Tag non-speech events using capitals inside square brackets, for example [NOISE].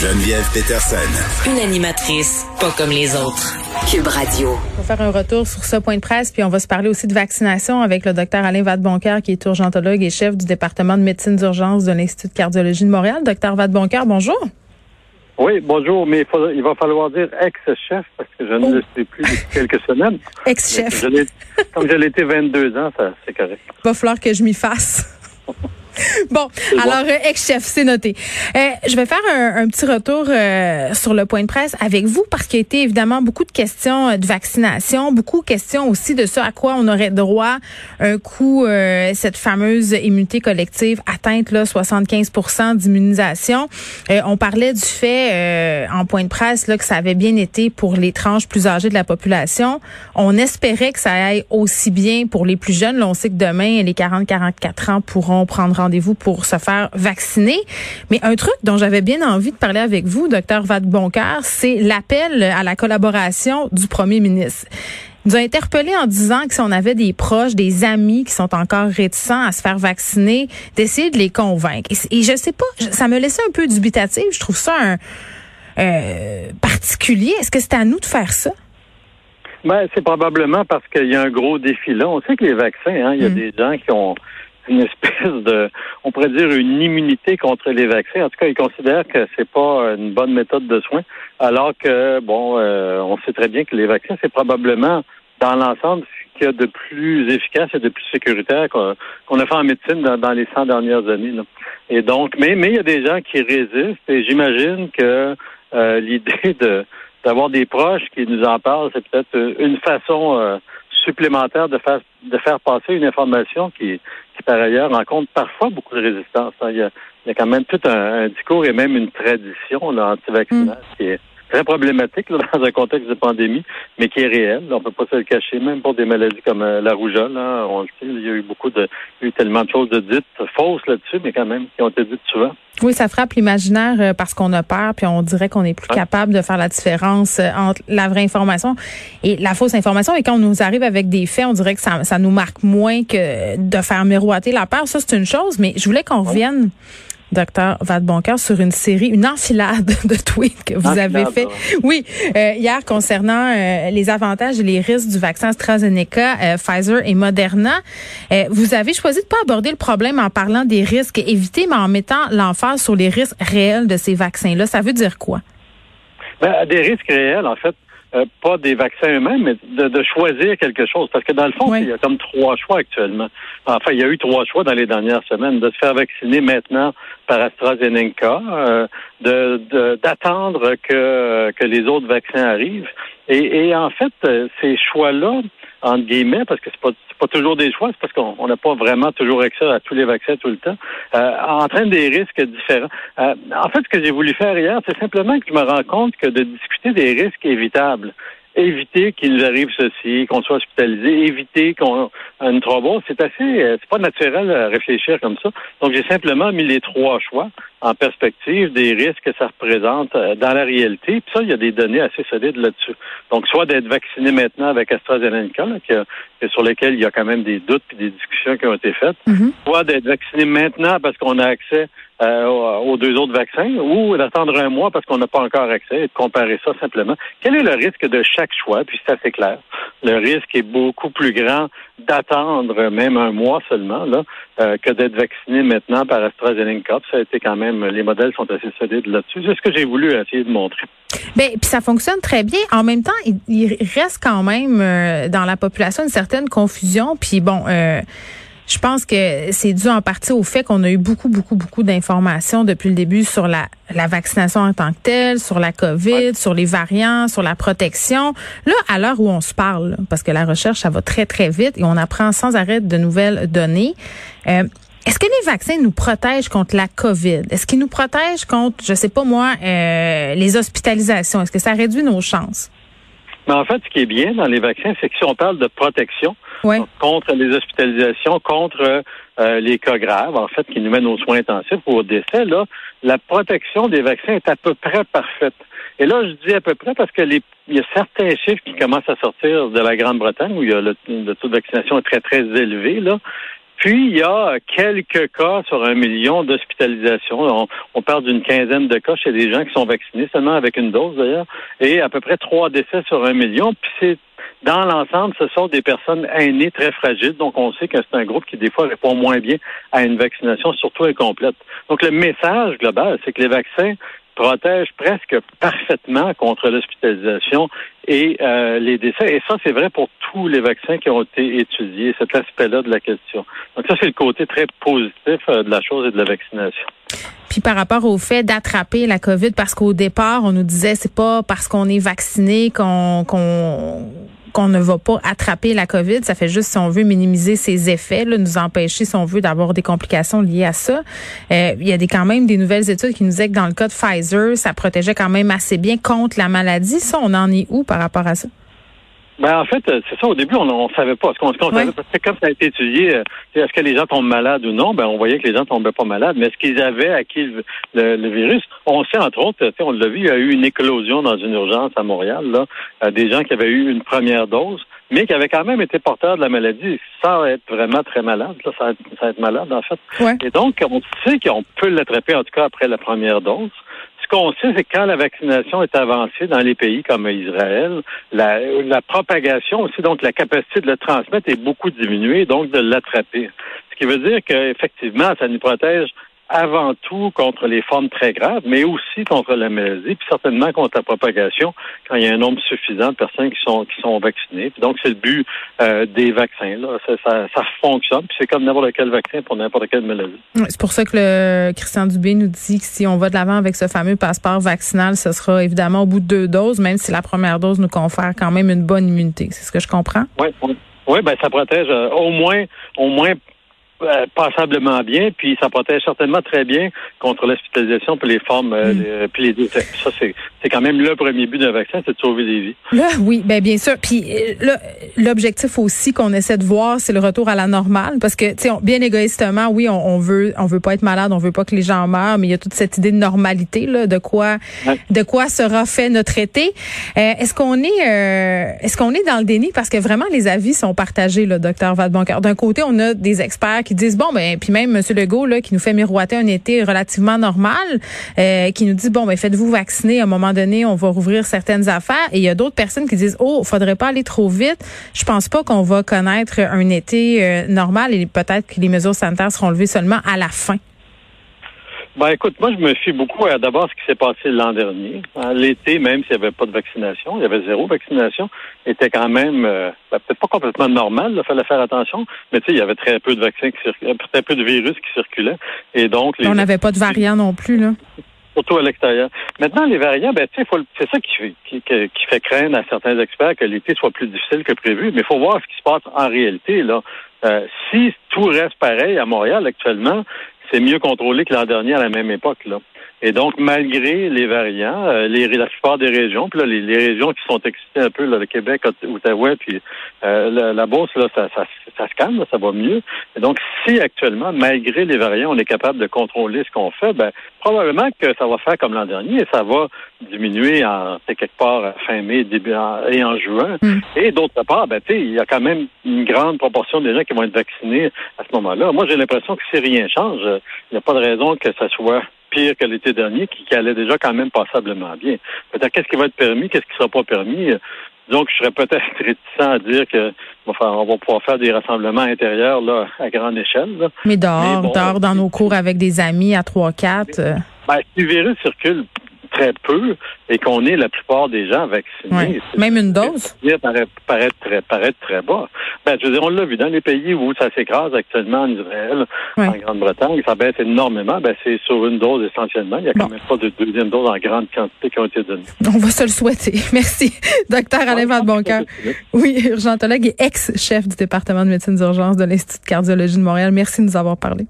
Geneviève Peterson. Une animatrice pas comme les autres. Cube Radio. On va faire un retour sur ce point de presse, puis on va se parler aussi de vaccination avec le docteur Alain Vadeboncoeur, qui est urgentologue et chef du département de médecine d'urgence de l'Institut de cardiologie de Montréal. Docteur Vadeboncoeur, bonjour. Oui, bonjour, mais il, va falloir dire ex-chef parce que je ne le sais plus depuis quelques semaines. [LAUGHS] Ex-chef. Comme je l'ai été 22 ans, ça c'est correct. Il va falloir que je m'y fasse. [LAUGHS] [LAUGHS] Bon, alors euh, ex-chef, c'est noté. Euh, je vais faire un, petit retour euh, sur le point de presse avec vous parce qu'il y a été évidemment beaucoup de questions de vaccination, beaucoup de questions aussi de ce à quoi on aurait droit un coup cette fameuse immunité collective atteinte là 75 d'immunisation. on parlait du fait en point de presse là que ça avait bien été pour les tranches plus âgées de la population. On espérait que ça aille aussi bien pour les plus jeunes. Là, on sait que demain les 40-44 ans pourront prendre rendez-vous pour se faire vacciner. Mais un truc dont j'avais bien envie de parler avec vous, docteur Vadeboncoeur, c'est l'appel à la collaboration du premier ministre Il nous a interpellé en disant que si on avait des proches, des amis qui sont encore réticents à se faire vacciner, d'essayer de les convaincre. Et, je sais pas, ça me laissait un peu dubitatif. Je trouve ça un, euh, particulier. Est-ce que c'est à nous de faire ça? Ben, c'est probablement parce qu'il y a un gros défi là. On sait que les vaccins, hein, il y a mm. des gens qui ont une espèce de, on pourrait dire, une immunité contre les vaccins. En tout cas, ils considèrent que c'est pas une bonne méthode de soins, alors que, bon, euh, on sait très bien que les vaccins, c'est probablement, dans l'ensemble, ce qu'il y a de plus efficace et de plus sécuritaire qu'on a fait en médecine dans, les 100 dernières années. Et donc, mais, mais il y a des gens qui résistent et j'imagine que euh, l'idée de d'avoir des proches qui nous en parlent, c'est peut-être une façon euh, supplémentaire de faire de faire passer une information qui, qui par ailleurs rencontre parfois beaucoup de résistance. Hein. Il, y a, il, y a, quand même tout un, discours et même une tradition anti-vaccinale mm. qui est très problématique [LAUGHS] dans un contexte de pandémie, mais qui est réel. On peut pas se le cacher, même pour des maladies comme euh, la rougeole. Hein, on le sait, il y a eu beaucoup de, il y a eu tellement de choses de dites fausses là-dessus, mais quand même qui ont été dites souvent. Oui, ça frappe l'imaginaire euh, parce qu'on a peur, puis on dirait qu'on est plus capable de faire la différence euh, entre la vraie information et la fausse information. Et quand on nous arrive avec des faits, on dirait que ça, ça nous marque moins que de faire miroiter la peur. Ça, c'est une chose, mais je voulais qu'on revienne docteur Vadeboncoeur, sur une série, une enfilade [LAUGHS] de tweets que vous avez fait. Oui, euh, hier concernant euh, les avantages et les risques du vaccin AstraZeneca, euh, Pfizer et Moderna. vous avez choisi de pas aborder le problème en parlant des risques évités, mais en mettant l'emphase sur les risques réels de ces vaccins-là. Ça veut dire quoi? Ben, des risques réels, en fait, euh, pas des vaccins eux-mêmes, mais de, choisir quelque chose. Parce que dans le fond, il y a comme trois choix actuellement. Enfin, il y a eu trois choix dans les dernières semaines. De se faire vacciner maintenant par AstraZeneca, euh, de d'attendre que, que les autres vaccins arrivent. Et, et en fait, euh, ces choix-là, entre guillemets, parce que c'est pas pas toujours des choix, c'est parce qu'on n'a pas vraiment toujours accès à tous les vaccins tout le temps, euh, entraîne des risques différents. Euh, en fait, ce que j'ai voulu faire hier, c'est simplement que je me rends compte que de discuter des risques évitables, éviter qu'il nous arrive ceci, qu'on soit hospitalisé, éviter qu'on une thrombose, c'est assez, euh, c'est pas naturel à réfléchir comme ça. Donc j'ai simplement mis les trois choix en perspective des risques que ça représente euh, dans la réalité. Puis ça, il y a des données assez solides là-dessus. Donc soit d'être vacciné maintenant avec AstraZeneca, sur lesquels il y a quand même des doutes puis des discussions qui ont été faites, mm-hmm. soit d'être vacciné maintenant parce qu'on a accès euh, aux deux autres vaccins ou d'attendre un mois parce qu'on n'a pas encore accès et de comparer ça simplement. Quel est le risque de chaque choix? Puis c'est assez clair. Le risque est beaucoup plus grand d'attendre même un mois seulement là, euh, que d'être vacciné maintenant par AstraZeneca. Ça a été quand même, les modèles sont assez solides là-dessus. C'est ce que j'ai voulu essayer de montrer. Bien, puis ça fonctionne très bien. En même temps, il, reste quand même euh, dans la population une certaine confusion. Puis bon, euh, je pense que c'est dû en partie au fait qu'on a eu beaucoup, beaucoup, beaucoup d'informations depuis le début sur la, la vaccination en tant que telle, sur la COVID, sur les variants, sur la protection. Là, à l'heure où on se parle, parce que la recherche, ça va très, très vite et on apprend sans arrêt de nouvelles données. Euh, est-ce que les vaccins nous protègent contre la COVID? Est-ce qu'ils nous protègent contre, je sais pas moi, euh, les hospitalisations? Est-ce que ça réduit nos chances? Mais en fait, ce qui est bien dans les vaccins, c'est que si on parle de protection, contre les hospitalisations, contre euh, les cas graves, en fait, qui nous mènent aux soins intensifs ou au décès, là, la protection des vaccins est à peu près parfaite. Et là, je dis à peu près parce que les, il y a certains chiffres qui commencent à sortir de la Grande-Bretagne où il y a le, taux de vaccination est très, très élevé, là. Puis, il y a quelques cas sur un million d'hospitalisations. On, parle d'une quinzaine de cas chez des gens qui sont vaccinés, seulement avec une dose d'ailleurs, et à peu près trois décès sur un million. Puis c'est dans l'ensemble, ce sont des personnes aînées très fragiles, donc on sait que c'est un groupe qui des fois répond moins bien à une vaccination, surtout incomplète. Donc le message global, c'est que les vaccins protègent presque parfaitement contre l'hospitalisation et euh, les décès. Et ça, c'est vrai pour tous les vaccins qui ont été étudiés, cet aspect-là de la question. Donc ça, c'est le côté très positif euh, de la chose et de la vaccination. Puis par rapport au fait d'attraper la COVID, parce qu'au départ, on nous disait c'est pas parce qu'on est vacciné qu'on qu'on ne va pas attraper la COVID. Ça fait juste si on veut minimiser ses effets, là, nous empêcher, si on veut, d'avoir des complications liées à ça. Euh, il y a des, quand même des nouvelles études qui nous disaient que dans le cas de Pfizer, ça protégeait quand même assez bien contre la maladie. Ça, on en est où par rapport à ça? Ben, en fait, euh, c'est ça. Au début, on ne savait pas. Ce qu'on savait, parce que comme ça a été étudié, euh, est-ce que les gens tombent malades ou non? Ben, on voyait que les gens tombaient pas malades. Mais est-ce qu'ils avaient acquis le, le, virus? On sait, entre autres, on l'a vu, il y a eu une éclosion dans une urgence à Montréal, là, euh, des gens qui avaient eu une première dose, mais qui avaient quand même été porteurs de la maladie sans être vraiment très malades. Là, ça, ça être malade, en fait. Et donc, on sait qu'on peut l'attraper, en tout cas, après la première dose ce qu'on sait, c'est que quand la vaccination est avancée dans les pays comme Israël, la, la propagation aussi, donc la capacité de le transmettre est beaucoup diminuée, donc de l'attraper. Ce qui veut dire qu'effectivement, ça nous protège avant tout contre les formes très graves, mais aussi contre la maladie, puis certainement contre la propagation quand il y a un nombre suffisant de personnes qui sont qui sont vaccinées. donc c'est le but euh, des vaccins. Là. Ça, ça, ça fonctionne, puis c'est comme n'importe quel vaccin pour n'importe quelle maladie. c'est pour ça que le Christian Dubé nous dit que si on va de l'avant avec ce fameux passeport vaccinal, ce sera évidemment au bout de deux doses, même si la première dose nous confère quand même une bonne immunité. C'est ce que je comprends? Oui, oui. ben ça protège euh, au moins au moins passablement bien, puis ça protège certainement très bien contre l'hospitalisation puis les formes, euh, mm. puis les décès. Ça, c'est, c'est quand même le premier but d'un vaccin, c'est de sauver des vies. Là, oui, ben bien sûr. Puis euh, l'objectif aussi qu'on essaie de voir, c'est le retour à la normale, parce que, tu sais, bien égoïstement, oui, on, on, veut, on veut pas être malade, on veut pas que les gens meurent, mais il y a toute cette idée de normalité, là, de quoi, de quoi sera fait notre été. est-ce qu'on est, est-ce qu'on est dans le déni, parce que vraiment les avis sont partagés, le docteur Vadeboncoeur. D'un côté, on a des experts qui disent bon ben puis même Monsieur Legault là qui nous fait miroiter un été relativement normal, euh, qui nous dit bon ben faites-vous vacciner à un moment donné, on va rouvrir certaines affaires. Et il y a d'autres personnes qui disent oh faudrait pas aller trop vite. Je pense pas qu'on va connaître un été euh, normal et peut-être que les mesures sanitaires seront levées seulement à la fin. Ben écoute, moi je me fie beaucoup à d'abord ce qui s'est passé l'an dernier. L'été, même s'il n'y avait pas de vaccination, il y avait zéro vaccination, était quand même euh, ben, peut-être pas complètement normal, il fallait faire attention, mais tu sais, il y avait très peu de vaccins qui circulaient, très peu de virus qui circulaient. Et donc On n'avait pas de variants non plus, là. Surtout à l'extérieur. Maintenant, les variants, ben, c'est ça qui, qui, qui, fait craindre à certains experts que l'été soit plus difficile que prévu, mais il faut voir ce qui se passe en réalité, là. Euh, si tout reste pareil à Montréal actuellement, c'est mieux contrôlé que l'an dernier à la même époque. Là. Et donc, malgré les variants, euh, les, la plupart des régions, puis là, les, régions qui sont excitées un peu, là, le Québec, Outaouais, puis euh, la, la Beauce, là, ça, ça, ça se calme, ça va mieux. Et donc, si actuellement, malgré les variants, on est capable de contrôler ce qu'on fait, ben, probablement que ça va faire comme l'an dernier et ça va diminuer en quelque part fin mai, début et en juin. Mm. Et d'autre part, ben, il y a quand même une grande proportion des gens qui vont être vaccinés à ce moment-là. Moi, j'ai l'impression que si rien change, il n'y a pas de raison que ça soit pire que l'été dernier, qui, allait déjà quand même passablement bien. Peut-être qu'est-ce qui va être permis, qu'est-ce qui ne sera pas permis? Donc, je serais peut-être [LAUGHS] réticent à dire que on va pouvoir faire des rassemblements intérieurs là, à grande échelle. Mais dehors, dehors dans nos cours avec des amis à 3-4. Euh. Ben, si le virus circule très peu et qu'on est la plupart des gens vaccinés. Même une dose? Paraît, paraît, très, paraît très bas. Ben, je veux dire, on l'a vu dans les pays où ça s'écrase actuellement en Israël, en Grande-Bretagne, ça baisse énormément. Ben, c'est sur une dose essentiellement. Il n'y a quand même pas de deuxième dose en grande quantité qui ont été données. On va se le souhaiter. [LAUGHS] Merci. Docteur Alain Van Boncoeur. Oui, urgentologue et ex-chef du département de médecine d'urgence de l'Institut de cardiologie de Montréal. Merci de nous avoir parlé.